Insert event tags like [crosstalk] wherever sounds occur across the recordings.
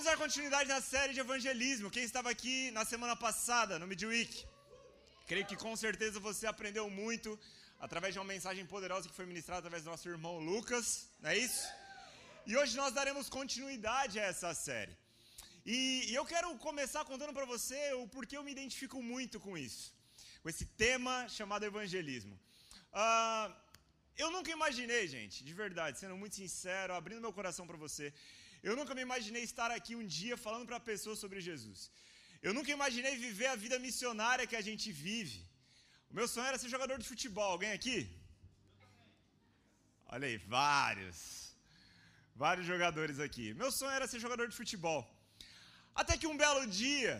Vamos dar continuidade na série de evangelismo. Quem estava aqui na semana passada, no Midweek? Creio que com certeza você aprendeu muito através de uma mensagem poderosa que foi ministrada através do nosso irmão Lucas, não é isso? E hoje nós daremos continuidade a essa série. E, e eu quero começar contando para você o porquê eu me identifico muito com isso, com esse tema chamado evangelismo. Uh, eu nunca imaginei, gente, de verdade, sendo muito sincero, abrindo meu coração para você, eu nunca me imaginei estar aqui um dia falando para pessoas sobre Jesus. Eu nunca imaginei viver a vida missionária que a gente vive. O meu sonho era ser jogador de futebol. Alguém aqui? Olha aí, vários. Vários jogadores aqui. Meu sonho era ser jogador de futebol. Até que um belo dia,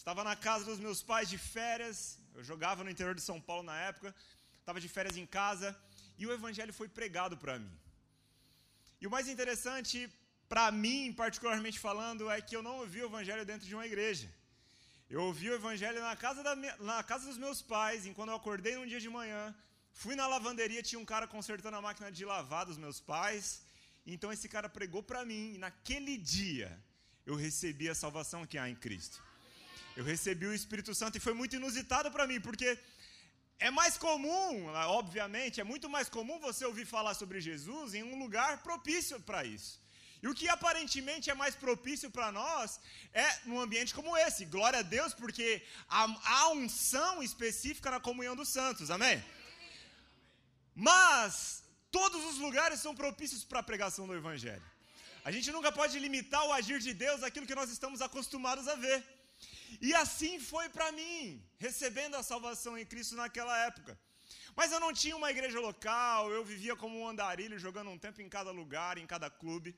estava na casa dos meus pais de férias. Eu jogava no interior de São Paulo na época. Estava de férias em casa. E o evangelho foi pregado para mim. E o mais interessante, para mim, particularmente falando, é que eu não ouvi o evangelho dentro de uma igreja. Eu ouvi o evangelho na casa, da, na casa dos meus pais, enquanto eu acordei num dia de manhã, fui na lavanderia, tinha um cara consertando a máquina de lavar dos meus pais. Então esse cara pregou para mim, e naquele dia eu recebi a salvação que há em Cristo. Eu recebi o Espírito Santo e foi muito inusitado para mim, porque é mais comum, obviamente, é muito mais comum você ouvir falar sobre Jesus em um lugar propício para isso. E o que aparentemente é mais propício para nós é num ambiente como esse. Glória a Deus, porque há, unção específica na comunhão dos santos. Amém? Mas todos os lugares são propícios para a pregação do Evangelho. A gente nunca pode limitar o agir de Deus àquilo que nós estamos acostumados a ver. E assim foi para mim, recebendo a salvação em Cristo naquela época. Mas eu não tinha uma igreja local, eu vivia como um andarilho, jogando um tempo em cada lugar, em cada clube.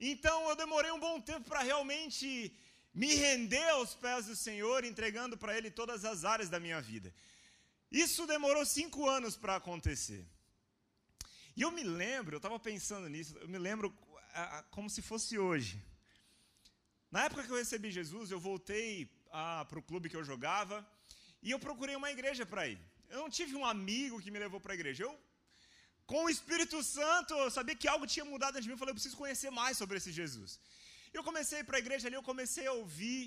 Então eu demorei um bom tempo para realmente me render aos pés do Senhor, entregando para Ele todas as áreas da minha vida. Isso demorou cinco anos para acontecer. E eu me lembro, eu estava pensando nisso, eu me lembro como se fosse hoje. Na época que eu recebi Jesus, eu voltei para o clube que eu jogava e eu procurei uma igreja para ir. Eu não tive um amigo que me levou para a igreja. Eu com o Espírito Santo, eu sabia que algo tinha mudado dentro de mim. Eu falei, eu preciso conhecer mais sobre esse Jesus. Eu comecei para a igreja ali, eu comecei a ouvir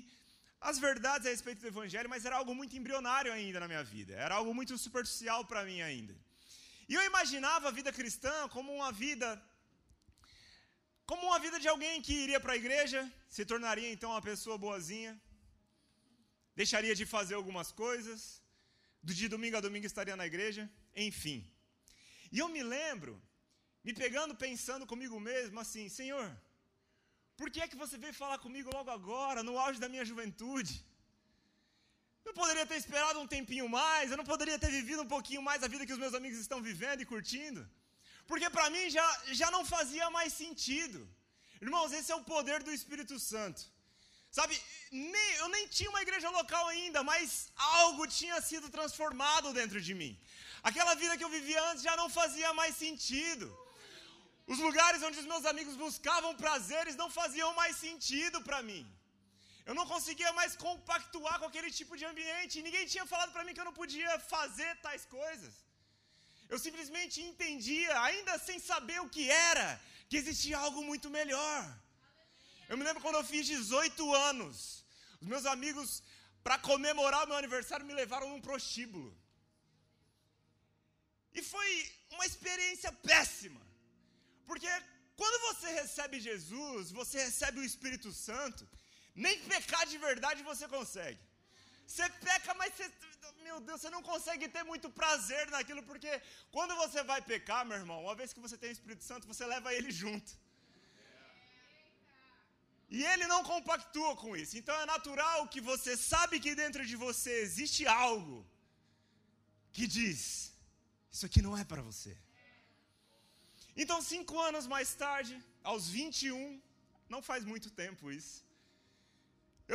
as verdades a respeito do Evangelho, mas era algo muito embrionário ainda na minha vida. Era algo muito superficial para mim ainda. E eu imaginava a vida cristã como uma vida. Como uma vida de alguém que iria para a igreja, se tornaria então uma pessoa boazinha, deixaria de fazer algumas coisas, dia domingo a domingo estaria na igreja, enfim. E eu me lembro, me pegando pensando comigo mesmo assim: Senhor, por que é que você veio falar comigo logo agora, no auge da minha juventude? Não poderia ter esperado um tempinho mais, eu não poderia ter vivido um pouquinho mais a vida que os meus amigos estão vivendo e curtindo. Porque para mim já, já não fazia mais sentido. Irmãos, esse é o poder do Espírito Santo. Sabe, nem, eu nem tinha uma igreja local ainda, mas algo tinha sido transformado dentro de mim. Aquela vida que eu vivia antes já não fazia mais sentido. Os lugares onde os meus amigos buscavam prazeres não faziam mais sentido para mim. Eu não conseguia mais compactuar com aquele tipo de ambiente. Ninguém tinha falado para mim que eu não podia fazer tais coisas. Eu simplesmente entendia, ainda sem saber o que era, que existia algo muito melhor. Eu me lembro quando eu fiz 18 anos. Os meus amigos, para comemorar o meu aniversário, me levaram num prostíbulo. E foi uma experiência péssima. Porque quando você recebe Jesus, você recebe o Espírito Santo, nem pecar de verdade você consegue. Você peca, mas você, meu Deus, você não consegue ter muito prazer naquilo, porque quando você vai pecar, meu irmão, uma vez que você tem o Espírito Santo, você leva ele junto. E ele não compactua com isso. Então é natural que você sabe que dentro de você existe algo que diz: isso aqui não é para você. Então, cinco anos mais tarde, aos 21, não faz muito tempo isso,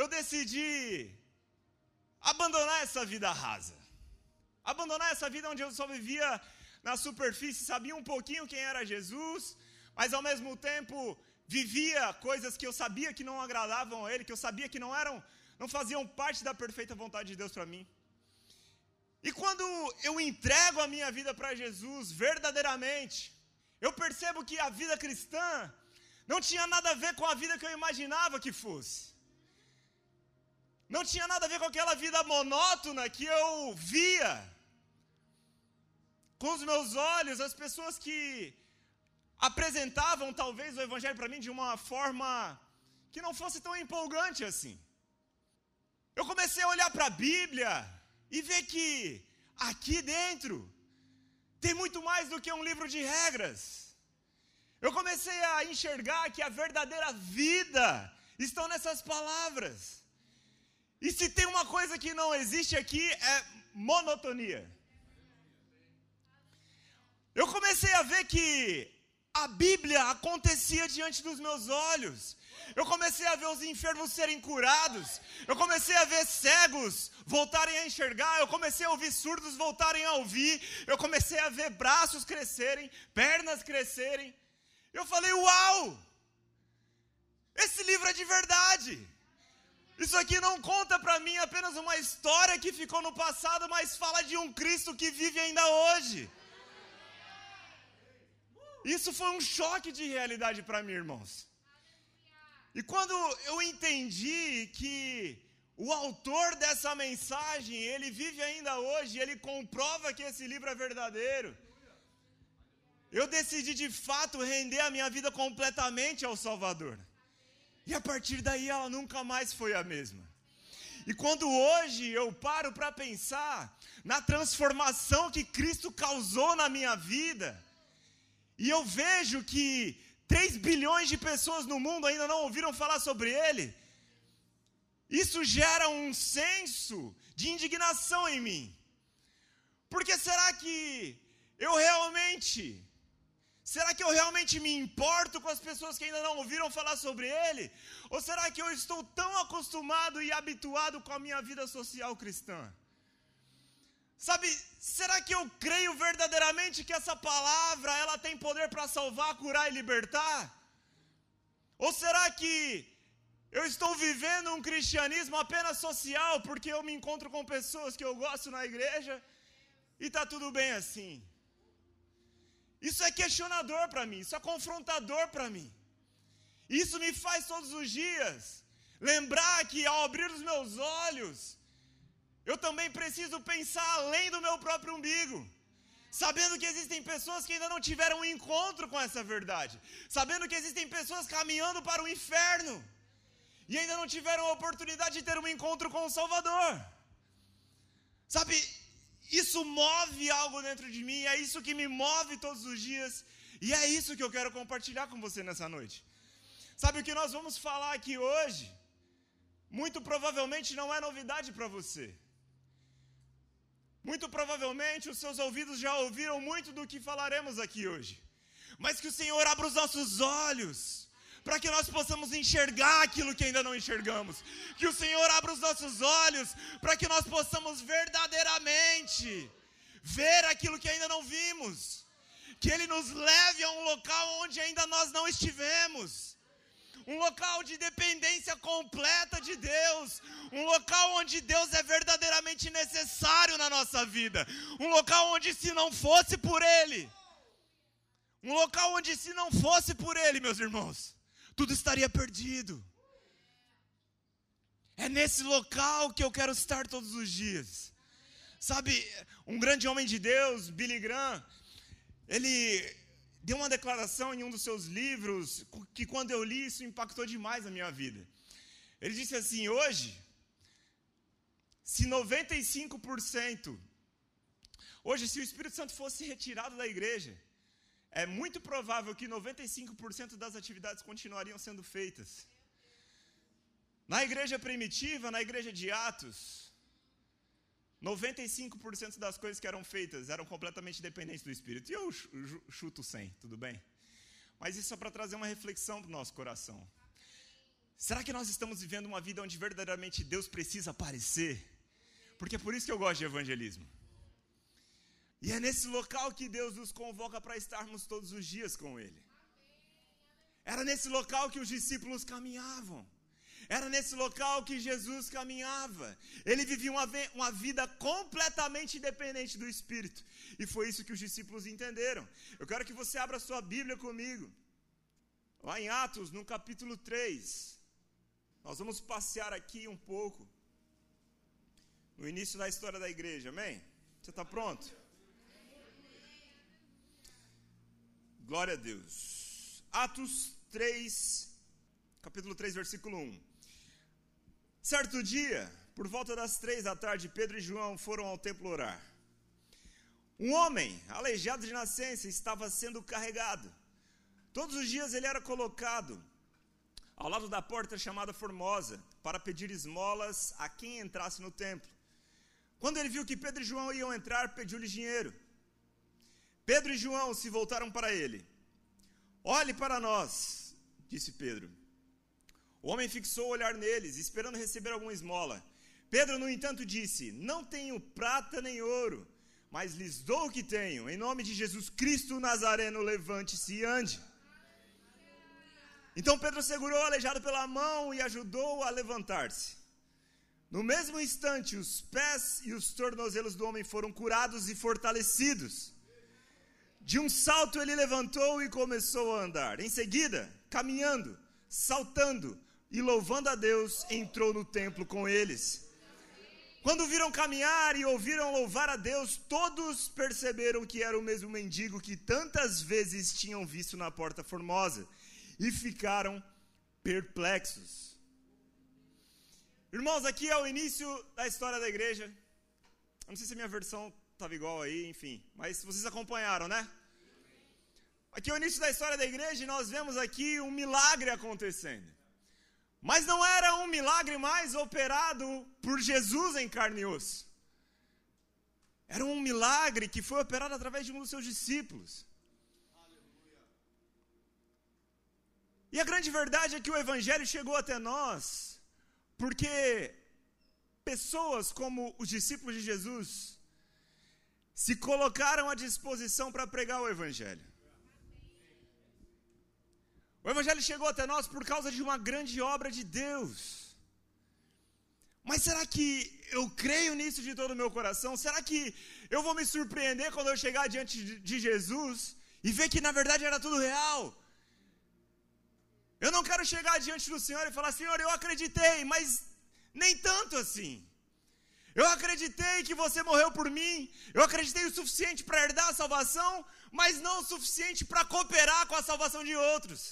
eu decidi abandonar essa vida rasa. Abandonar essa vida onde eu só vivia na superfície, sabia um pouquinho quem era Jesus, mas ao mesmo tempo vivia coisas que eu sabia que não agradavam a Ele, que eu sabia que não eram, não faziam parte da perfeita vontade de Deus para mim. E quando eu entrego a minha vida para Jesus verdadeiramente, eu percebo que a vida cristã Não tinha nada a ver com a vida que eu imaginava que fosse. Não tinha nada a ver com aquela vida monótona que eu via com os meus olhos, as pessoas que apresentavam talvez o Evangelho para mim de uma forma que não fosse tão empolgante assim. Eu comecei a olhar para a Bíblia e ver que aqui dentro tem muito mais do que um livro de regras. Eu comecei a enxergar que a verdadeira vida estão nessas palavras. E se tem uma coisa que não existe aqui é monotonia. Eu comecei a ver que a Bíblia acontecia diante dos meus olhos. Eu comecei a ver os enfermos serem curados. Eu comecei a ver cegos voltarem a enxergar. Eu comecei a ouvir surdos voltarem a ouvir. Eu comecei a ver braços crescerem, pernas crescerem. Eu falei: Uau! Esse livro é de verdade. Isso aqui não conta para mim apenas uma história que ficou no passado, mas fala de um Cristo que vive ainda hoje. Isso foi um choque de realidade para mim, irmãos. E quando eu entendi que o autor dessa mensagem, ele vive ainda hoje, ele comprova que esse livro é verdadeiro. Eu decidi de fato render a minha vida completamente ao Salvador. E a partir daí ela nunca mais foi a mesma. E quando hoje eu paro para pensar na transformação que Cristo causou na minha vida, e eu vejo que 3 bilhões de pessoas no mundo ainda não ouviram falar sobre ele. Isso gera um senso de indignação em mim. Porque será que eu realmente Será que eu realmente me importo com as pessoas que ainda não ouviram falar sobre ele? Ou será que eu estou tão acostumado e habituado com a minha vida social cristã? Sabe, será que eu creio verdadeiramente que essa palavra ela tem poder para salvar, curar e libertar? Ou será que eu estou vivendo um cristianismo apenas social porque eu me encontro com pessoas que eu gosto na igreja e está tudo bem assim? Isso é questionador para mim, isso é confrontador para mim. Isso me faz todos os dias lembrar que ao abrir os meus olhos, eu também preciso pensar além do meu próprio umbigo. Sabendo que existem pessoas que ainda não tiveram um encontro com essa verdade. Sabendo que existem pessoas caminhando para o inferno. E ainda não tiveram a oportunidade de ter um encontro com o Salvador. Sabe, isso move algo dentro de mim, é isso que me move todos os dias. E é isso que eu quero compartilhar com você nessa noite. Sabe o que nós vamos falar aqui hoje? Muito provavelmente não é novidade para você. Muito provavelmente os seus ouvidos já ouviram muito do que falaremos aqui hoje. Mas que o Senhor abra os nossos olhos para que nós possamos enxergar aquilo que ainda não enxergamos. Que o Senhor abra os nossos olhos para que nós possamos verdadeiramente ver aquilo que ainda não vimos. Que Ele nos leve a um local onde ainda nós não estivemos um local de dependência completa de Deus, um local onde Deus é verdadeiramente necessário na nossa vida, um local onde se não fosse por Ele, um local onde se não fosse por Ele, meus irmãos, tudo estaria perdido. É nesse local que eu quero estar todos os dias. Sabe, um grande homem de Deus, Billy Graham, ele deu uma declaração em um dos seus livros que quando eu li isso impactou demais a minha vida. Ele disse assim: "Hoje, se 95% Hoje, se o Espírito Santo fosse retirado da igreja, é muito provável que 95% das atividades continuariam sendo feitas. Na igreja primitiva, na igreja de Atos, 95% das coisas que eram feitas eram completamente dependentes do Espírito. E eu chuto 100, tudo bem? Mas isso é para trazer uma reflexão para o nosso coração. Será que nós estamos vivendo uma vida onde verdadeiramente Deus precisa aparecer? Porque é por isso que eu gosto de evangelismo. E é nesse local que Deus nos convoca para estarmos todos os dias com Ele. Era nesse local que os discípulos caminhavam. Era nesse local que Jesus caminhava. Ele vivia uma, uma vida completamente independente do Espírito. E foi isso que os discípulos entenderam. Eu quero que você abra sua Bíblia comigo. Lá em Atos, no capítulo 3, nós vamos passear aqui um pouco no início da história da igreja, amém? Você está pronto? Glória a Deus. Atos 3, capítulo 3, versículo 1. Certo dia, por volta das três da tarde, Pedro e João foram ao templo orar. Um homem, aleijado de nascença, estava sendo carregado. Todos os dias ele era colocado ao lado da porta chamada Formosa, para pedir esmolas a quem entrasse no templo. Quando ele viu que Pedro e João iam entrar, pediu-lhes dinheiro. Pedro e João se voltaram para ele. Olhe para nós, disse Pedro. O homem fixou o olhar neles, esperando receber alguma esmola. Pedro, no entanto, disse: Não tenho prata nem ouro, mas lhes dou o que tenho. Em nome de Jesus Cristo Nazareno, levante-se e ande. Então Pedro segurou o aleijado pela mão e ajudou-o a levantar-se. No mesmo instante, os pés e os tornozelos do homem foram curados e fortalecidos. De um salto ele levantou e começou a andar. Em seguida, caminhando, saltando e louvando a Deus, entrou no templo com eles. Quando viram caminhar e ouviram louvar a Deus, todos perceberam que era o mesmo mendigo que tantas vezes tinham visto na porta formosa e ficaram perplexos. Irmãos, aqui é o início da história da igreja. Eu não sei se a minha versão estava igual aí, enfim, mas vocês acompanharam, né? Aqui é o início da história da igreja e nós vemos aqui um milagre acontecendo. Mas não era um milagre mais operado por Jesus em carne e osso. Era um milagre que foi operado através de um dos seus discípulos. E a grande verdade é que o Evangelho chegou até nós, porque pessoas como os discípulos de Jesus se colocaram à disposição para pregar o Evangelho. O Evangelho chegou até nós por causa de uma grande obra de Deus. Mas será que eu creio nisso de todo o meu coração? Será que eu vou me surpreender quando eu chegar diante de Jesus e ver que na verdade era tudo real? Eu não quero chegar diante do Senhor e falar, Senhor, eu acreditei, mas nem tanto assim. Eu acreditei que você morreu por mim, eu acreditei o suficiente para herdar a salvação, mas não o suficiente para cooperar com a salvação de outros.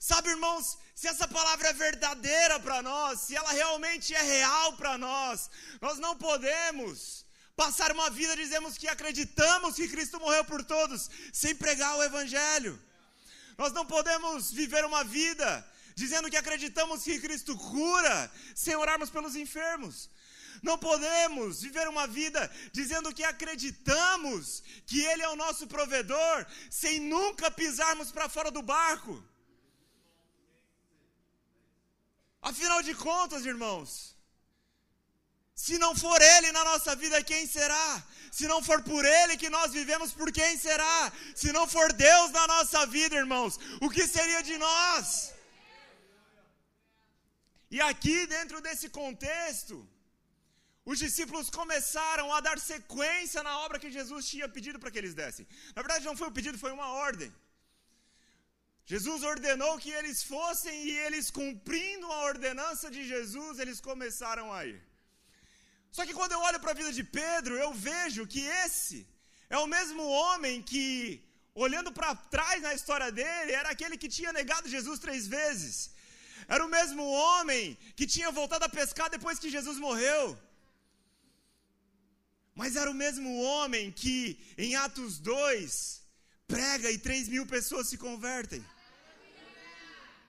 Sabe, irmãos, se essa palavra é verdadeira para nós, se ela realmente é real para nós, nós não podemos passar uma vida dizemos que acreditamos que Cristo morreu por todos, sem pregar o Evangelho. Nós não podemos viver uma vida dizendo que acreditamos que Cristo cura, sem orarmos pelos enfermos. Não podemos viver uma vida dizendo que acreditamos que Ele é o nosso provedor, sem nunca pisarmos para fora do barco. Afinal de contas, irmãos, se não for Ele na nossa vida, quem será? Se não for por Ele que nós vivemos, por quem será? Se não for Deus na nossa vida, irmãos, o que seria de nós? E aqui, dentro desse contexto, os discípulos começaram a dar sequência na obra que Jesus tinha pedido para que eles dessem. Na verdade, não foi um pedido, foi uma ordem. Jesus ordenou que eles fossem e eles, cumprindo a ordenança de Jesus, eles começaram a ir. Só que quando eu olho para a vida de Pedro, eu vejo que esse é o mesmo homem que, olhando para trás na história dele, era aquele que tinha negado Jesus três vezes. Era o mesmo homem que tinha voltado a pescar depois que Jesus morreu. Mas era o mesmo homem que, em Atos 2, prega e três mil pessoas se convertem.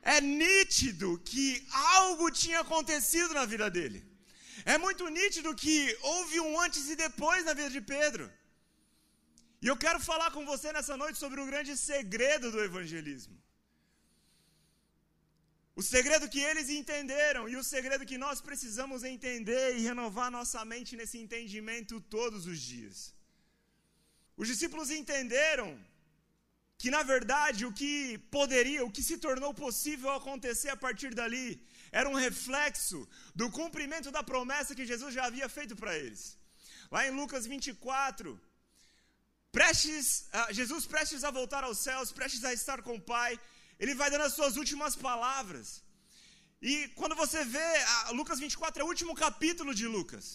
É nítido que algo tinha acontecido na vida dele. É muito nítido que houve um antes e depois na vida de Pedro. E eu quero falar com você nessa noite sobre o grande segredo do evangelismo. O segredo que eles entenderam e o segredo que nós precisamos entender e renovar nossa mente nesse entendimento todos os dias. Os discípulos entenderam que, na verdade, o que poderia, o que se tornou possível acontecer a partir dali, era um reflexo do cumprimento da promessa que Jesus já havia feito para eles. Lá em Lucas 24, prestes, Jesus prestes a voltar aos céus, prestes a estar com o Pai, ele vai dando as suas últimas palavras. E quando você vê, Lucas 24 é o último capítulo de Lucas.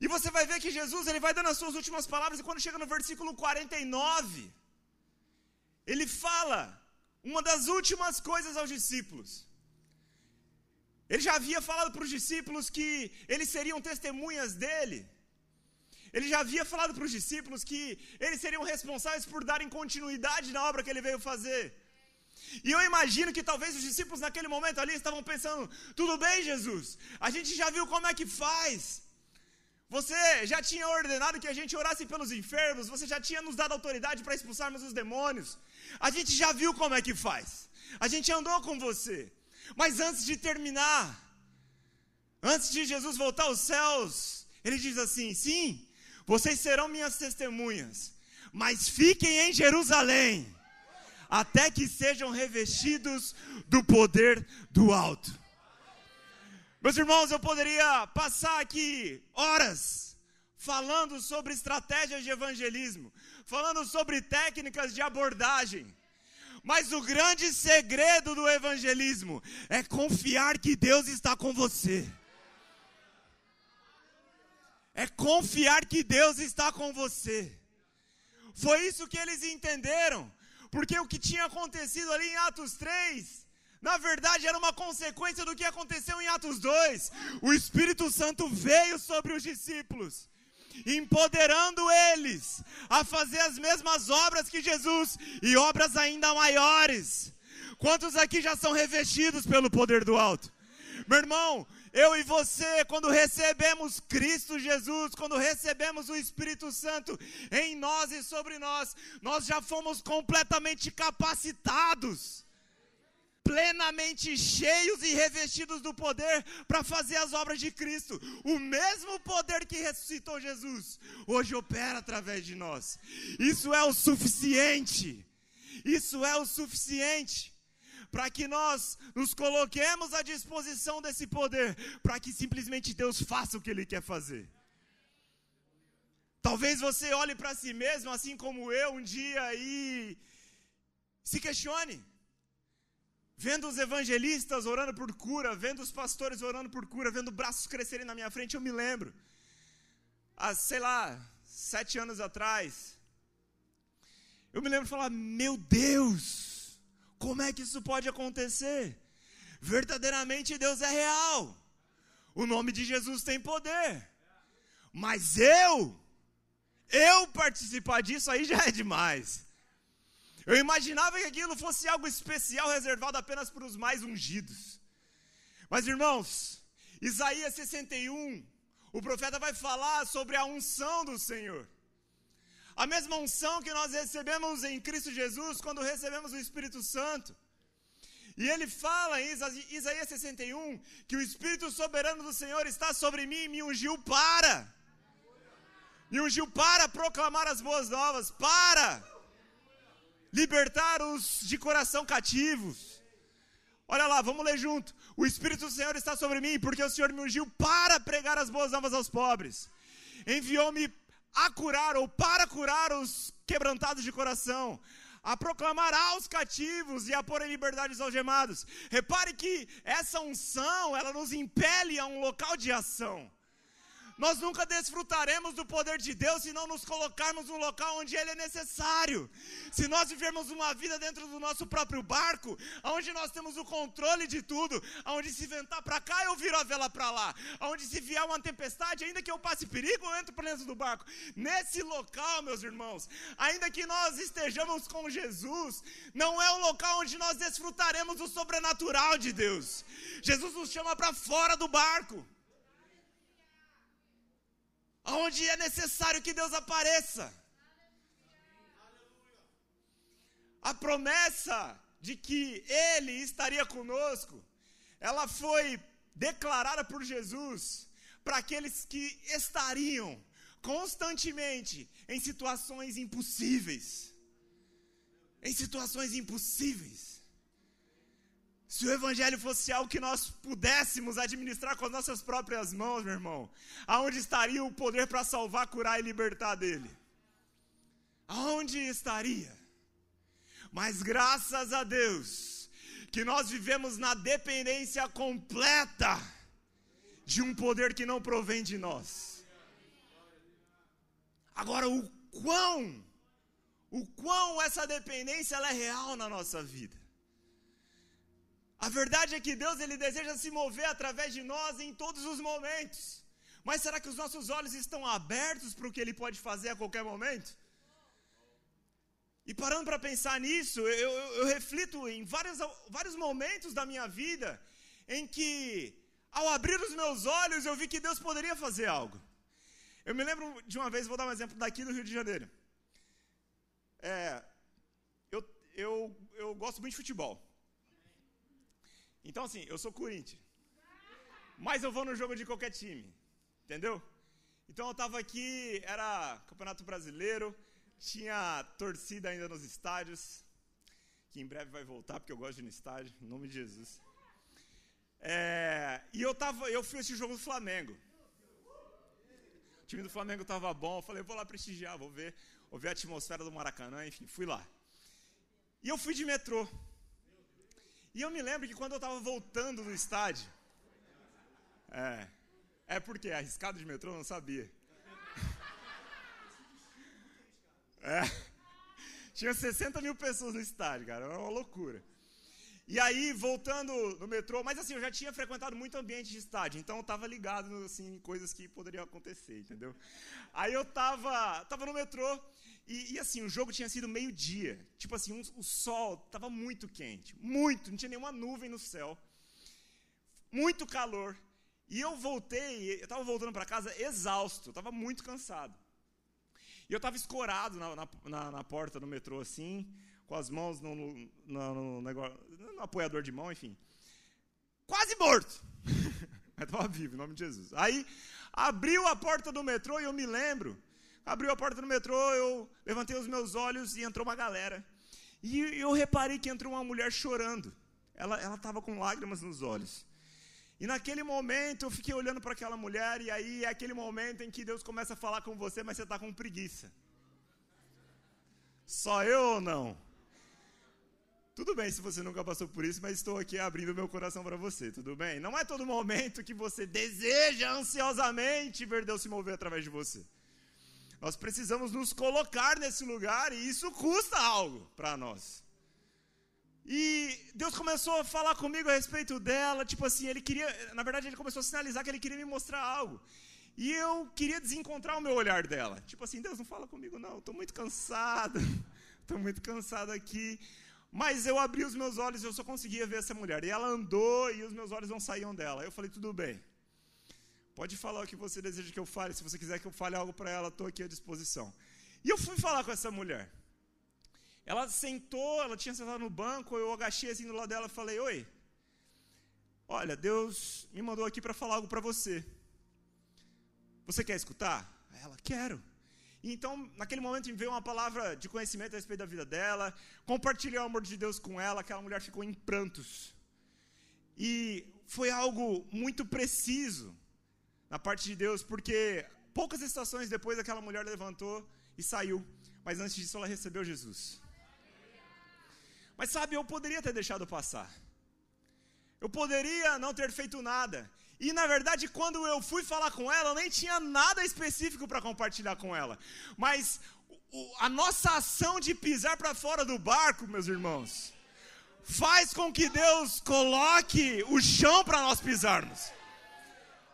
E você vai ver que Jesus ele vai dando as suas últimas palavras, e quando chega no versículo 49, ele fala uma das últimas coisas aos discípulos. Ele já havia falado para os discípulos que eles seriam testemunhas dele. Ele já havia falado para os discípulos que eles seriam responsáveis por darem continuidade na obra que ele veio fazer. E eu imagino que talvez os discípulos naquele momento ali estavam pensando: tudo bem, Jesus, a gente já viu como é que faz. Você já tinha ordenado que a gente orasse pelos enfermos, você já tinha nos dado autoridade para expulsarmos os demônios. A gente já viu como é que faz. A gente andou com você. Mas antes de terminar, antes de Jesus voltar aos céus, ele diz assim: sim, vocês serão minhas testemunhas, mas fiquem em Jerusalém até que sejam revestidos do poder do alto. Meus irmãos, eu poderia passar aqui horas falando sobre estratégias de evangelismo, falando sobre técnicas de abordagem. Mas o grande segredo do evangelismo é confiar que Deus está com você. É confiar que Deus está com você. Foi isso que eles entenderam. Porque o que tinha acontecido ali em Atos 3, na verdade era uma consequência do que aconteceu em Atos 2. O Espírito Santo veio sobre os discípulos, empoderando eles a fazer as mesmas obras que Jesus e obras ainda maiores. Quantos aqui já são revestidos pelo poder do alto? Meu irmão, eu e você, quando recebemos Cristo Jesus, quando recebemos o Espírito Santo em nós e sobre nós, nós já fomos completamente capacitados, plenamente cheios e revestidos do poder para fazer as obras de Cristo. O mesmo poder que ressuscitou Jesus, hoje opera através de nós. Isso é o suficiente. Isso é o suficiente para que nós nos coloquemos à disposição desse poder, para que simplesmente Deus faça o que Ele quer fazer. Talvez você olhe para si mesmo, assim como eu, um dia e se questione. Vendo os evangelistas orando por cura, vendo os pastores orando por cura, vendo braços crescerem na minha frente, eu me lembro. Há, sei lá, sete anos atrás, eu me lembro de falar: Meu Deus, como é que isso pode acontecer? Verdadeiramente Deus é real. O nome de Jesus tem poder. Mas eu, eu participar disso aí já é demais. Eu imaginava que aquilo fosse algo especial reservado apenas para os mais ungidos. Mas irmãos, Isaías 61, o profeta vai falar sobre a unção do Senhor. A mesma unção que nós recebemos em Cristo Jesus quando recebemos o Espírito Santo. E ele fala em Isaías 61 que o Espírito soberano do Senhor está sobre mim e me ungiu para. Me ungiu para proclamar as boas novas, para libertar os de coração cativos. Olha lá, vamos ler junto. O Espírito do Senhor está sobre mim, porque o Senhor me ungiu para pregar as boas novas aos pobres. Enviou-me a curar ou para curar os quebrantados de coração, a proclamar aos cativos e a pôr em liberdade os algemados. Repare que essa unção, ela nos impele a um local de ação. Nós nunca desfrutaremos do poder de Deus se não nos colocarmos no local onde Ele é necessário. Se nós vivermos uma vida dentro do nosso próprio barco, onde nós temos o controle de tudo, onde se ventar para cá, eu viro a vela para lá, onde se vier uma tempestade, ainda que eu passe perigo, eu entro para dentro do barco. Nesse local, meus irmãos, ainda que nós estejamos com Jesus, não é o local onde nós desfrutaremos do sobrenatural de Deus. Jesus nos chama para fora do barco onde é necessário que Deus apareça. A promessa de que Ele estaria conosco, ela foi declarada por Jesus para aqueles que estariam constantemente em situações impossíveis. Em situações impossíveis. Se o evangelho fosse algo que nós pudéssemos administrar com as nossas próprias mãos, meu irmão, aonde estaria o poder para salvar, curar e libertar dele? Aonde estaria? Mas graças a Deus, que nós vivemos na dependência completa de um poder que não provém de nós. Agora, o quão, o quão essa dependência é real na nossa vida. A verdade é que Deus ele deseja se mover através de nós em todos os momentos. Mas será que os nossos olhos estão abertos para o que Ele pode fazer a qualquer momento? E parando para pensar nisso, eu, eu, eu, reflito em vários, vários momentos da minha vida em que, ao abrir os meus olhos, eu vi que Deus poderia fazer algo. Eu me lembro de uma vez, vou dar um exemplo daqui do Rio de Janeiro. É, eu, eu, eu gosto muito de futebol. Então, assim, eu sou Corinthians. Mas eu vou no jogo de qualquer time. Entendeu? Então eu estava aqui, era Campeonato Brasileiro, tinha torcida ainda nos estádios, que em breve vai voltar, porque eu gosto de ir no estádio, em nome de Jesus. É, e eu, tava, eu fui esse jogo do Flamengo. O time do Flamengo estava bom, eu falei, vou lá prestigiar, vou ver, vou ver a atmosfera do Maracanã, enfim, fui lá. E eu fui de metrô. E eu me lembro que quando eu estava voltando do estádio, é, é porque arriscado de metrô não sabia. [laughs] É. Tinha 60 mil pessoas no estádio, cara. Era uma loucura. E aí, voltando no metrô, mas assim, eu já tinha frequentado muito ambiente de estádio, então eu tava ligado assim, em coisas que poderiam acontecer, entendeu? Aí eu tava, tava no metrô e, e assim, o jogo tinha sido meio-dia. Tipo assim, um, o sol tava muito quente, muito, não tinha nenhuma nuvem no céu. Muito calor. E eu voltei, eu estava voltando para casa exausto, estava muito cansado. E eu estava escorado na, na, na, porta do metrô, assim, com as mãos no, no, no, negócio, no apoiador de mão, enfim. Quase morto! [laughs] Mas estava vivo, em nome de Jesus. Aí, abriu a porta do metrô e eu me lembro. Abriu a porta do metrô, eu levantei os meus olhos e entrou uma galera. E eu reparei que entrou uma mulher chorando. Ela estava com lágrimas nos olhos. E naquele momento eu fiquei olhando para aquela mulher, e aí é aquele momento em que Deus começa a falar com você, mas você está com preguiça. Só eu ou não? Tudo bem se você nunca passou por isso, mas estou aqui abrindo meu coração para você, tudo bem? Não é todo momento que você deseja ansiosamente ver Deus se mover através de você. Nós precisamos nos colocar nesse lugar e isso custa algo para nós. E Deus começou a falar comigo a respeito dela, tipo assim, ele queria, na verdade ele começou a sinalizar que ele queria me mostrar algo. E eu queria desencontrar o meu olhar dela. Tipo assim, Deus não fala comigo não, estou muito cansado, [laughs] estou muito cansado aqui. Mas eu abri os meus olhos e eu só conseguia ver essa mulher. E ela andou e os meus olhos não saíam dela. Eu falei, tudo bem. Pode falar o que você deseja que eu fale. Se você quiser que eu fale algo para ela, estou aqui à disposição. E eu fui falar com essa mulher. Ela sentou, ela tinha sentado no banco, eu agachei assim do lado dela e falei: Oi, olha, Deus me mandou aqui para falar algo para você. Você quer escutar? Ela, quero. Então, naquele momento, me veio uma palavra de conhecimento a respeito da vida dela. Compartilhei o amor de Deus com ela. Aquela mulher ficou em prantos. E foi algo muito preciso na parte de Deus, porque poucas estações depois aquela mulher levantou e saiu. Mas antes disso, ela recebeu Jesus. Mas sabe, eu poderia ter deixado passar. Eu poderia não ter feito nada. E na verdade, quando eu fui falar com ela, eu nem tinha nada específico para compartilhar com ela. Mas o, a nossa ação de pisar para fora do barco, meus irmãos, faz com que Deus coloque o chão para nós pisarmos.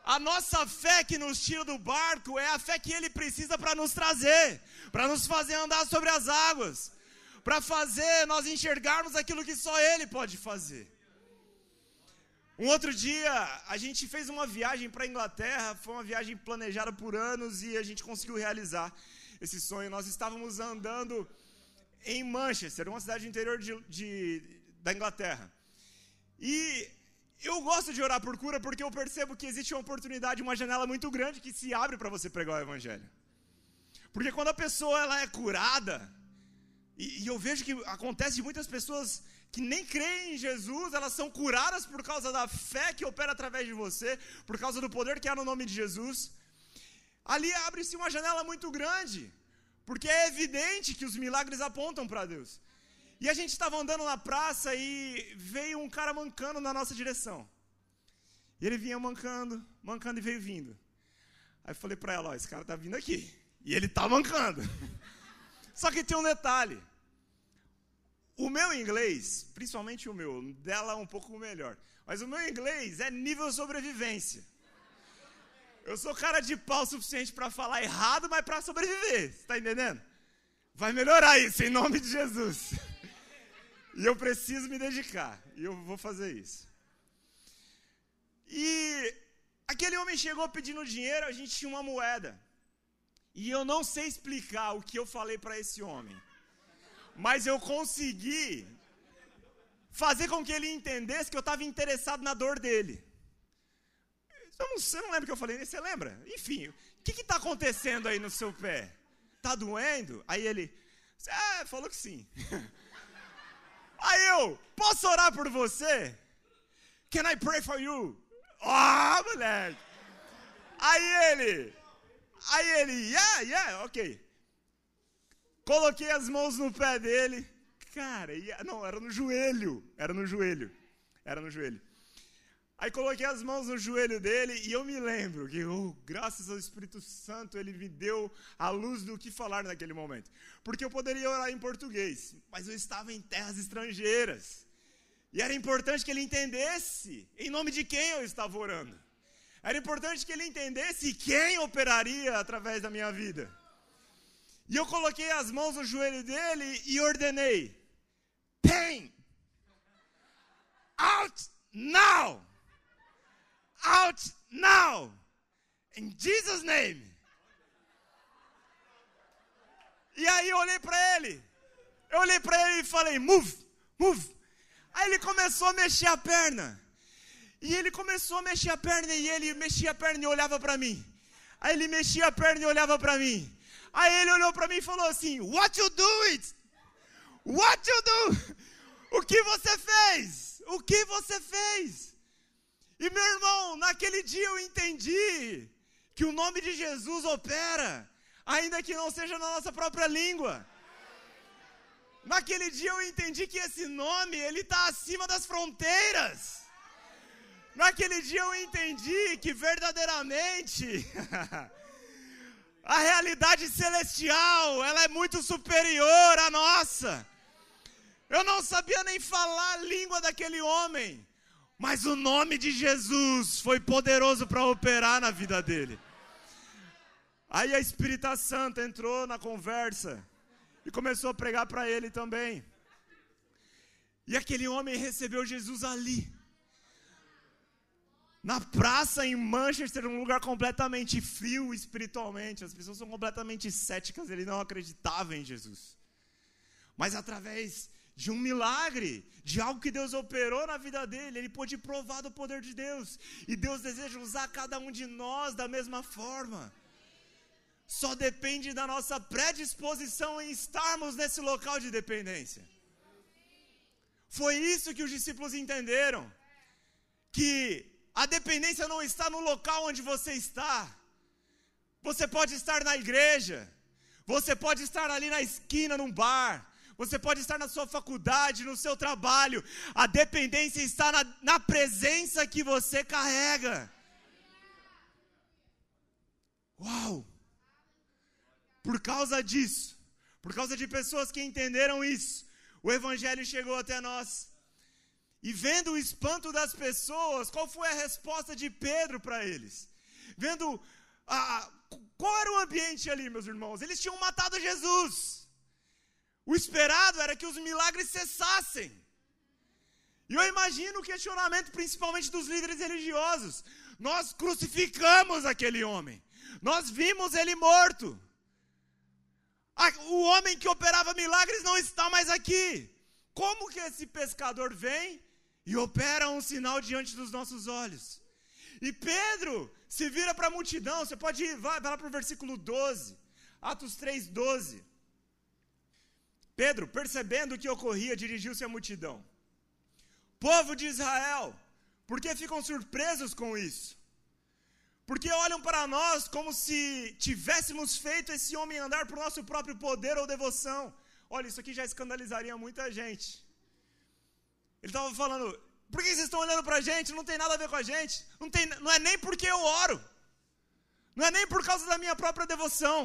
A nossa fé que nos tira do barco é a fé que Ele precisa para nos trazer, para nos fazer andar sobre as águas para fazer nós enxergarmos aquilo que só Ele pode fazer. Um outro dia, a gente fez uma viagem para a Inglaterra, foi uma viagem planejada por anos e a gente conseguiu realizar esse sonho. Nós estávamos andando em Manchester, uma cidade interior de, de, da Inglaterra. E eu gosto de orar por cura porque eu percebo que existe uma oportunidade, uma janela muito grande que se abre para você pregar o Evangelho. Porque quando a pessoa ela é curada, e, e, eu vejo que acontece de muitas pessoas que nem creem em Jesus, elas são curadas por causa da fé que opera através de você, por causa do poder que há no nome de Jesus. Ali abre-se uma janela muito grande, porque é evidente que os milagres apontam para Deus. E a gente estava andando na praça e veio um cara mancando na nossa direção. E ele vinha mancando, mancando e veio vindo. Aí eu falei para ela, ó, esse cara tá vindo aqui. E ele tá mancando. [laughs] Só que tem um detalhe. O meu inglês, principalmente o meu, dela é um pouco melhor. Mas o meu inglês é nível sobrevivência. Eu sou cara de pau suficiente para falar errado, mas para sobreviver. Você tá entendendo? Vai melhorar isso em nome de Jesus. [laughs] E eu preciso me dedicar. E eu vou fazer isso. E aquele homem chegou pedindo dinheiro, a gente tinha uma moeda. E eu não sei explicar o que eu falei para esse homem. Mas eu consegui fazer com que ele entendesse que eu estava interessado na dor dele. Eu não, você não lembra o que eu falei? Você lembra? Enfim, o que está acontecendo aí no seu pé? Tá doendo? Aí ele, ah, falou que sim. [laughs] Aí eu, posso orar por você? Can I pray for you? Ah, oh, moleque. Aí ele, aí ele, yeah, yeah, ok. Coloquei as mãos no pé dele. Cara, não, era no joelho. Era no joelho. Era no joelho. Aí coloquei as mãos no joelho dele e eu me lembro que, oh, graças ao Espírito Santo, ele me deu a luz do que falar naquele momento. Porque eu poderia orar em português, mas eu estava em terras estrangeiras. E era importante que ele entendesse em nome de quem eu estava orando. Era importante que ele entendesse quem operaria através da minha vida. E eu coloquei as mãos no joelho dele e ordenei: Pain! Out now! Out now! In Jesus' name! E aí eu olhei para ele. Eu olhei para ele e falei: Move! Move! Aí ele começou a mexer a perna. E ele começou a mexer a perna e ele mexia a perna e olhava para mim. Aí ele mexia a perna e olhava para mim. Aí ele olhou para mim e falou assim: What you do it? What you do? O que você fez? O que você fez? E meu irmão, naquele dia eu entendi que o nome de Jesus opera, ainda que não seja na nossa própria língua. Naquele dia eu entendi que esse nome, ele está acima das fronteiras. Naquele dia eu entendi que verdadeiramente [laughs] A realidade celestial, ela é muito superior à nossa. Eu não sabia nem falar a língua daquele homem, mas o nome de Jesus foi poderoso para operar na vida dele. Aí a Espírita Santa entrou na conversa e começou a pregar para ele também. E aquele homem recebeu Jesus ali na praça em Manchester, um lugar completamente frio espiritualmente. As pessoas são completamente céticas, ele não acreditava em Jesus. Mas através de um milagre, de algo que Deus operou na vida dele, ele pôde provar do poder de Deus. E Deus deseja usar cada um de nós da mesma forma. Só depende da nossa predisposição em estarmos nesse local de dependência. Foi isso que os discípulos entenderam. Que a dependência não está no local onde você está. Você pode estar na igreja. Você pode estar ali na esquina, num bar. Você pode estar na sua faculdade, no seu trabalho. A dependência está na, na presença que você carrega. Uau! Por causa disso, por causa de pessoas que entenderam isso, o Evangelho chegou até nós. E vendo o espanto das pessoas, qual foi a resposta de Pedro para eles? Vendo a, qual era o ambiente ali, meus irmãos? Eles tinham matado Jesus. O esperado era que os milagres cessassem. E eu imagino o questionamento, principalmente dos líderes religiosos. Nós crucificamos aquele homem. Nós vimos ele morto. O homem que operava milagres não está mais aqui. Como que esse pescador vem e opera um sinal diante dos nossos olhos. E Pedro se vira para a multidão, você pode ir, vai, vai lá para o versículo 12, Atos 3, 12. Pedro, percebendo o que ocorria, dirigiu-se à multidão. Povo de Israel, por que ficam surpresos com isso? Porque olham para nós como se tivéssemos feito esse homem andar por nosso próprio poder ou devoção. Olha, isso aqui já escandalizaria muita gente. Ele estava falando: por que vocês estão olhando para a gente? Não tem nada a ver com a gente. Não, tem, não é nem porque eu oro. Não é nem por causa da minha própria devoção.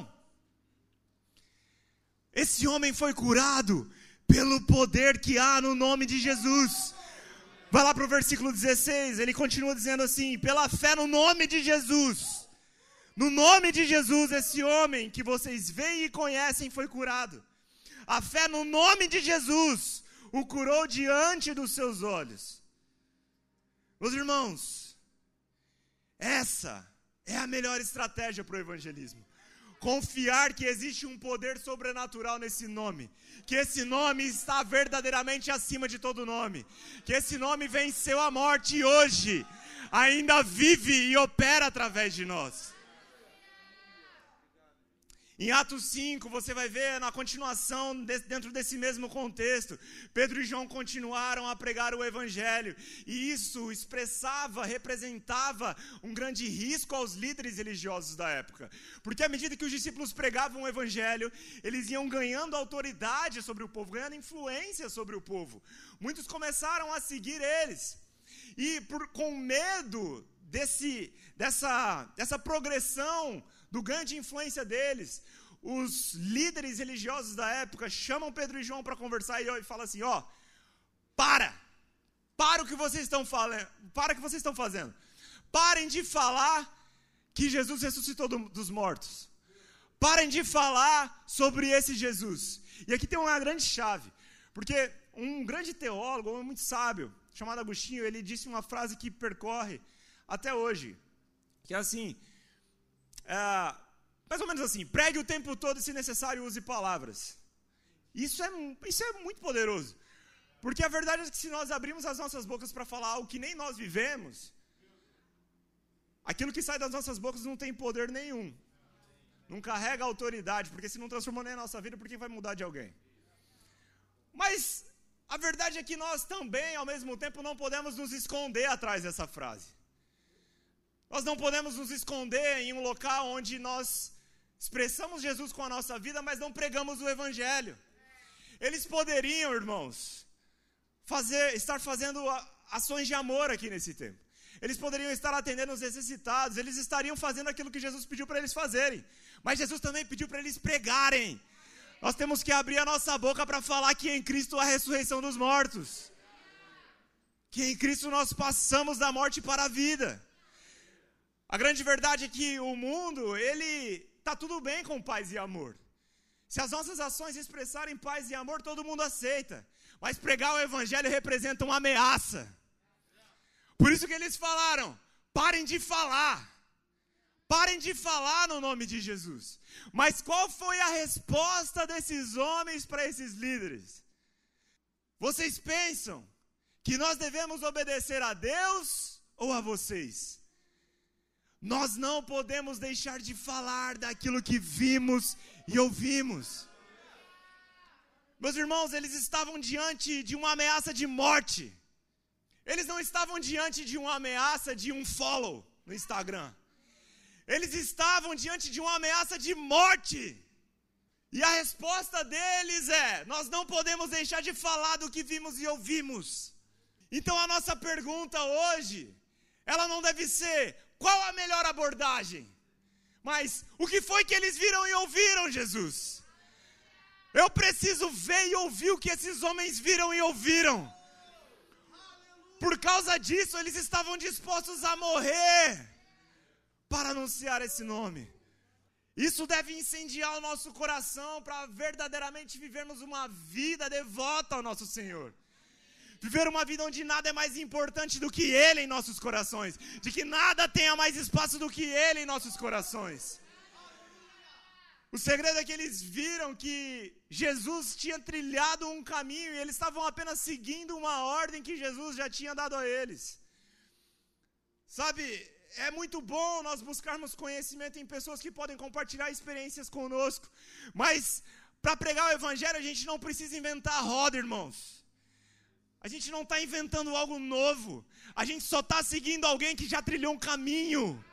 Esse homem foi curado pelo poder que há no nome de Jesus. Vai lá para o versículo 16, ele continua dizendo assim: pela fé no nome de Jesus. No nome de Jesus, esse homem que vocês veem e conhecem foi curado. A fé no nome de Jesus o curou diante dos seus olhos. Meus irmãos, essa é a melhor estratégia para o evangelismo. Confiar que existe um poder sobrenatural nesse nome, que esse nome está verdadeiramente acima de todo nome, que esse nome venceu a morte e hoje ainda vive e opera através de nós. Em Atos 5, você vai ver na continuação, dentro desse mesmo contexto, Pedro e João continuaram a pregar o Evangelho, e isso expressava, representava um grande risco aos líderes religiosos da época, porque à medida que os discípulos pregavam o Evangelho, eles iam ganhando autoridade sobre o povo, ganhando influência sobre o povo. Muitos começaram a seguir eles, e por, com medo desse, dessa, dessa progressão do ganho de influência deles, os líderes religiosos da época chamam Pedro e João para conversar e falam assim: ó, para, para o que vocês estão falando, para o que vocês estão fazendo, parem de falar que Jesus ressuscitou do, dos mortos, parem de falar sobre esse Jesus. E aqui tem uma grande chave, porque um grande teólogo, um muito sábio, chamado Agostinho, ele disse uma frase que percorre até hoje, que é assim: é, mais ou menos assim, pregue o tempo todo e, se necessário, use palavras. Isso é, isso é muito poderoso. Porque a verdade é que se nós abrimos as nossas bocas para falar algo que nem nós vivemos, aquilo que sai das nossas bocas não tem poder nenhum. Não carrega autoridade, porque se não transformou nem a nossa vida, por que vai mudar de alguém? Mas a verdade é que nós também, ao mesmo tempo, não podemos nos esconder atrás dessa frase. Nós não podemos nos esconder em um local onde nós expressamos Jesus com a nossa vida, mas não pregamos o Evangelho. Eles poderiam, irmãos, fazer, estar fazendo ações de amor aqui nesse tempo. Eles poderiam estar atendendo os necessitados, eles estariam fazendo aquilo que Jesus pediu para eles fazerem. Mas Jesus também pediu para eles pregarem. Nós temos que abrir a nossa boca para falar que em Cristo há a ressurreição dos mortos. Que em Cristo nós passamos da morte para a vida. A grande verdade é que o mundo, ele tá tudo bem com paz e amor. Se as nossas ações expressarem paz e amor, todo mundo aceita. Mas pregar o evangelho representa uma ameaça. Por isso que eles falaram: parem de falar. Parem de falar no nome de Jesus. Mas qual foi a resposta desses homens para esses líderes? Vocês pensam que nós devemos obedecer a Deus ou a vocês? Nós não podemos deixar de falar daquilo que vimos e ouvimos. Meus irmãos, eles estavam diante de uma ameaça de morte. Eles não estavam diante de uma ameaça de um follow no Instagram. Eles estavam diante de uma ameaça de morte. E a resposta deles é: nós não podemos deixar de falar do que vimos e ouvimos. Então a nossa pergunta hoje, ela não deve ser qual a melhor abordagem? Mas o que foi que eles viram e ouviram, Jesus? Eu preciso ver e ouvir o que esses homens viram e ouviram. Por causa disso, eles estavam dispostos a morrer para anunciar esse nome. Isso deve incendiar o nosso coração para verdadeiramente vivermos uma vida devota ao nosso Senhor. Viver uma vida onde nada é mais importante do que Ele em nossos corações. De que nada tenha mais espaço do que Ele em nossos corações. O segredo é que eles viram que Jesus tinha trilhado um caminho e eles estavam apenas seguindo uma ordem que Jesus já tinha dado a eles. Sabe, é muito bom nós buscarmos conhecimento em pessoas que podem compartilhar experiências conosco, mas para pregar o Evangelho a gente não precisa inventar roda, irmãos. A gente não está inventando algo novo. A gente só está seguindo alguém que já trilhou um caminho.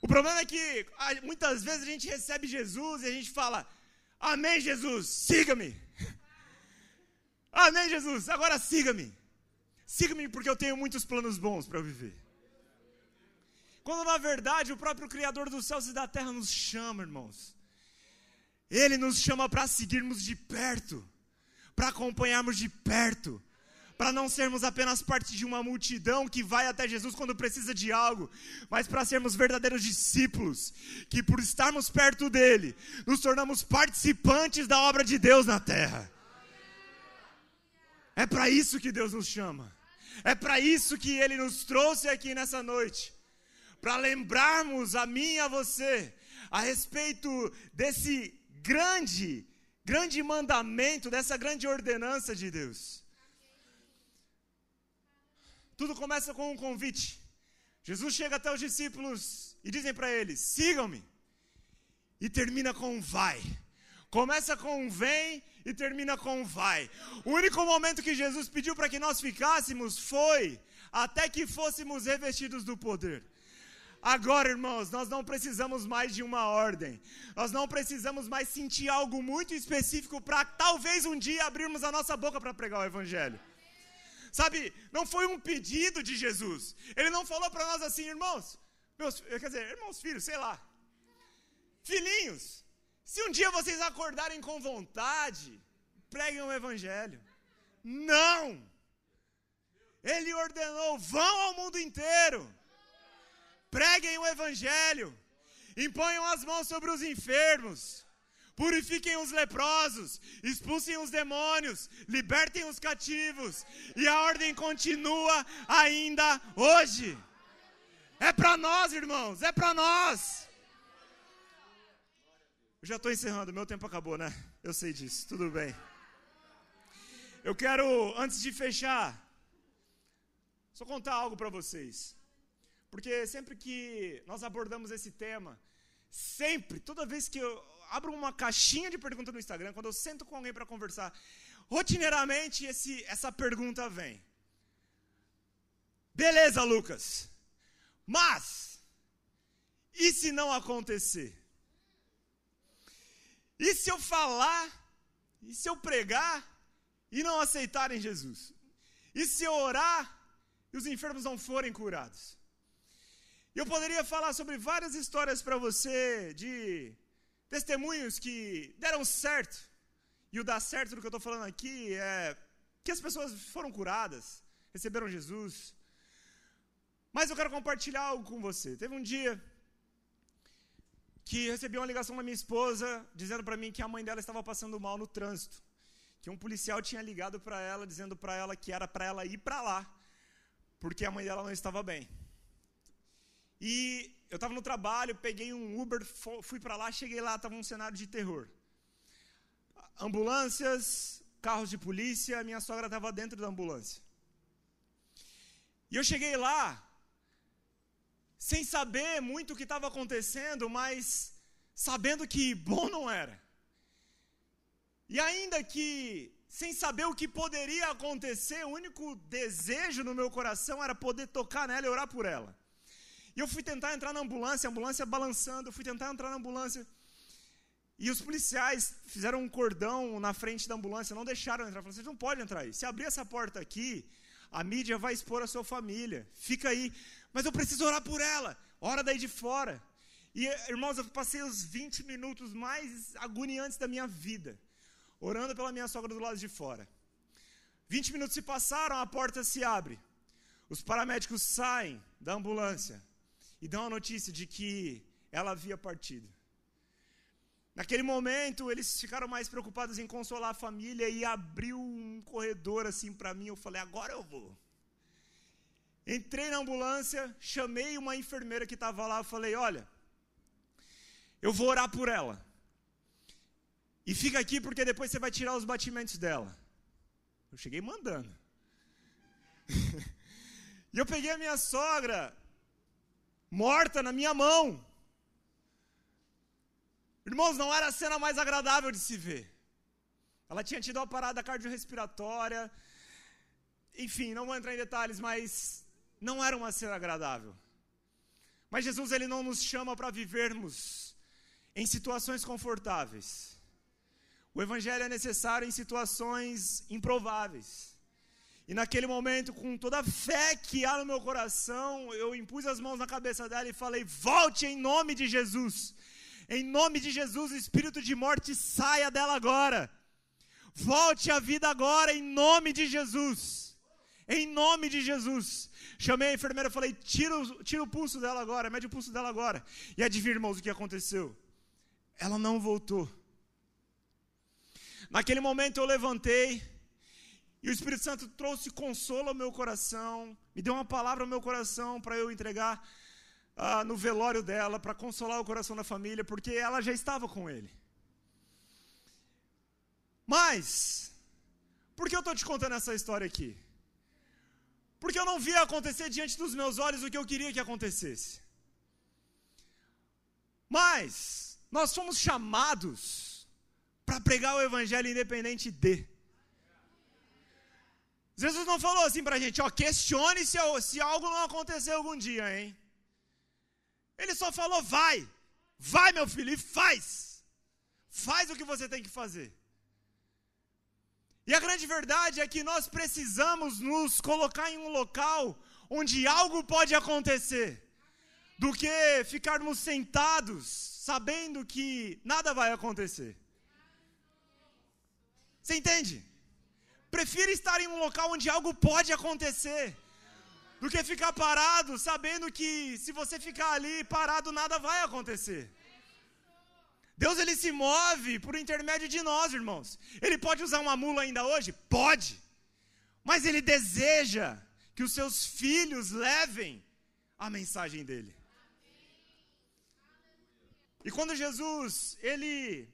O problema é que muitas vezes a gente recebe Jesus e a gente fala: Amém, Jesus, siga-me. [laughs] Amém, Jesus, agora siga-me. Siga-me porque eu tenho muitos planos bons para viver. Quando na verdade o próprio Criador dos céus e da terra nos chama, irmãos. Ele nos chama para seguirmos de perto, para acompanharmos de perto, para não sermos apenas parte de uma multidão que vai até Jesus quando precisa de algo, mas para sermos verdadeiros discípulos, que por estarmos perto dele, nos tornamos participantes da obra de Deus na terra. É para isso que Deus nos chama. É para isso que ele nos trouxe aqui nessa noite. Para lembrarmos a mim e a você a respeito desse grande, grande mandamento, dessa grande ordenança de Deus. Tudo começa com um convite. Jesus chega até os discípulos e dizem para eles: sigam-me. E termina com vai. Começa com vem e termina com vai. O único momento que Jesus pediu para que nós ficássemos foi até que fôssemos revestidos do poder. Agora, irmãos, nós não precisamos mais de uma ordem. Nós não precisamos mais sentir algo muito específico para talvez um dia abrirmos a nossa boca para pregar o evangelho. Sabe, não foi um pedido de Jesus. Ele não falou para nós assim, irmãos, meus, quer dizer, irmãos filhos, sei lá. Filhinhos, se um dia vocês acordarem com vontade, preguem o evangelho. Não! Ele ordenou: vão ao mundo inteiro, preguem o evangelho, imponham as mãos sobre os enfermos, purifiquem os leprosos, expulsem os demônios, libertem os cativos, e a ordem continua ainda hoje. É para nós, irmãos, é para nós. Eu já estou encerrando, meu tempo acabou, né? Eu sei disso, tudo bem. Eu quero, antes de fechar, só contar algo para vocês. Porque sempre que nós abordamos esse tema, sempre, toda vez que eu, abro uma caixinha de pergunta no Instagram, quando eu sento com alguém para conversar, rotineiramente esse, essa pergunta vem. Beleza, Lucas. Mas, e se não acontecer? E se eu falar, e se eu pregar e não aceitarem Jesus? E se eu orar e os enfermos não forem curados? Eu poderia falar sobre várias histórias para você de Testemunhos que deram certo. E o dar certo do que eu estou falando aqui é que as pessoas foram curadas, receberam Jesus. Mas eu quero compartilhar algo com você. Teve um dia que recebi uma ligação da minha esposa dizendo para mim que a mãe dela estava passando mal no trânsito. Que um policial tinha ligado para ela dizendo para ela que era para ela ir para lá, porque a mãe dela não estava bem. E eu estava no trabalho, peguei um Uber, fui para lá, cheguei lá, estava um cenário de terror. Ambulâncias, carros de polícia, minha sogra estava dentro da ambulância. E eu cheguei lá, sem saber muito o que estava acontecendo, mas sabendo que bom não era. E ainda que, sem saber o que poderia acontecer, o único desejo no meu coração era poder tocar nela e orar por ela. E eu fui tentar entrar na ambulância, a ambulância balançando, eu fui tentar entrar na ambulância. E os policiais fizeram um cordão na frente da ambulância, não deixaram entrar. Falaram, vocês não podem entrar aí. Se abrir essa porta aqui, a mídia vai expor a sua família. Fica aí. Mas eu preciso orar por ela. Ora daí de fora. E, irmãos, eu passei os 20 minutos mais agoniantes da minha vida, orando pela minha sogra do lado de fora. 20 minutos se passaram, a porta se abre. Os paramédicos saem da ambulância e dão a notícia de que ela havia partido. Naquele momento, eles ficaram mais preocupados em consolar a família e abriu um corredor assim para mim. Eu falei: agora eu vou. Entrei na ambulância, chamei uma enfermeira que estava lá. Falei: olha, eu vou orar por ela. E fica aqui porque depois você vai tirar os batimentos dela. Eu cheguei mandando. [laughs] e eu peguei a minha sogra morta na minha mão. Irmãos, não era a cena mais agradável de se ver. Ela tinha tido uma parada cardiorrespiratória. Enfim, não vou entrar em detalhes, mas não era uma cena agradável. Mas Jesus ele não nos chama para vivermos em situações confortáveis. O evangelho é necessário em situações improváveis. E naquele momento, com toda a fé que há no meu coração, eu impus as mãos na cabeça dela e falei: Volte em nome de Jesus. Em nome de Jesus, o espírito de morte saia dela agora. Volte à vida agora, em nome de Jesus. Em nome de Jesus. Chamei a enfermeira e falei: tira, tira o pulso dela agora, mede o pulso dela agora. E adivinha, irmãos, o que aconteceu? Ela não voltou. Naquele momento eu levantei, e o Espírito Santo trouxe consolo ao meu coração, me deu uma palavra ao meu coração para eu entregar uh, no velório dela, para consolar o coração da família, porque ela já estava com ele. Mas, por que eu estou te contando essa história aqui? Porque eu não via acontecer diante dos meus olhos o que eu queria que acontecesse. Mas, nós fomos chamados para pregar o evangelho independente de. Jesus não falou assim para a gente, ó, questione se, se algo não aconteceu algum dia, hein? Ele só falou, vai, vai meu filho, e faz. Faz o que você tem que fazer. E a grande verdade é que nós precisamos nos colocar em um local onde algo pode acontecer, do que ficarmos sentados sabendo que nada vai acontecer. Você entende? Prefira estar em um local onde algo pode acontecer, do que ficar parado sabendo que se você ficar ali parado nada vai acontecer. Deus ele se move por intermédio de nós, irmãos. Ele pode usar uma mula ainda hoje? Pode. Mas ele deseja que os seus filhos levem a mensagem dele. E quando Jesus, ele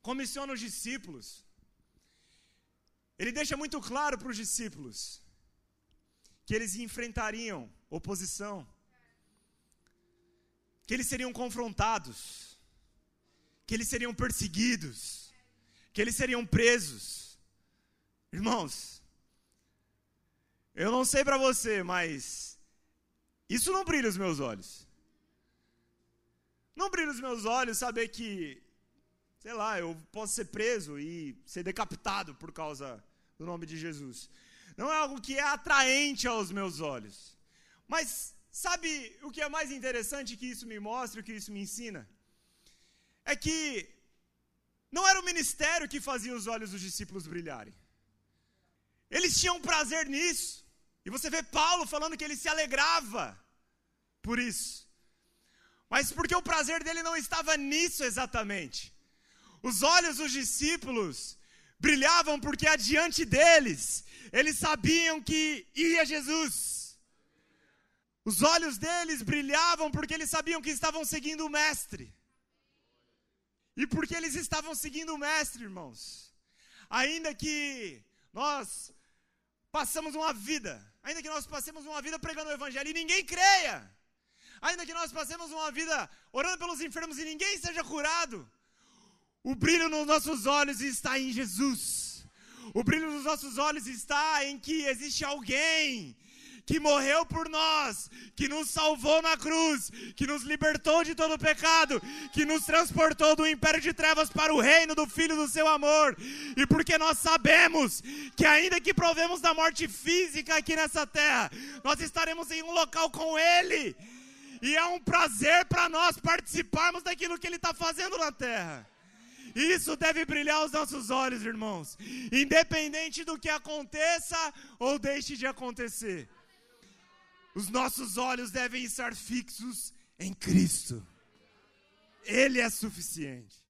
comissiona os discípulos, ele deixa muito claro para os discípulos que eles enfrentariam oposição, que eles seriam confrontados, que eles seriam perseguidos, que eles seriam presos. Irmãos, eu não sei para você, mas isso não brilha os meus olhos. Não brilha os meus olhos saber que sei lá, eu posso ser preso e ser decapitado por causa do nome de Jesus. Não é algo que é atraente aos meus olhos. Mas sabe o que é mais interessante que isso me mostra, que isso me ensina? É que não era o ministério que fazia os olhos dos discípulos brilharem. Eles tinham prazer nisso. E você vê Paulo falando que ele se alegrava por isso. Mas porque o prazer dele não estava nisso exatamente. Os olhos dos discípulos brilhavam porque adiante deles eles sabiam que ia Jesus. Os olhos deles brilhavam porque eles sabiam que estavam seguindo o Mestre. E porque eles estavam seguindo o Mestre, irmãos. Ainda que nós passamos uma vida, ainda que nós passemos uma vida pregando o Evangelho e ninguém creia, ainda que nós passemos uma vida orando pelos enfermos e ninguém seja curado, o brilho nos nossos olhos está em Jesus. O brilho nos nossos olhos está em que existe alguém que morreu por nós, que nos salvou na cruz, que nos libertou de todo pecado, que nos transportou do império de trevas para o reino do Filho do seu amor. E porque nós sabemos que, ainda que provemos da morte física aqui nessa terra, nós estaremos em um local com Ele. E é um prazer para nós participarmos daquilo que Ele está fazendo na terra. Isso deve brilhar aos nossos olhos, irmãos, independente do que aconteça ou deixe de acontecer. Os nossos olhos devem estar fixos em Cristo. Ele é suficiente.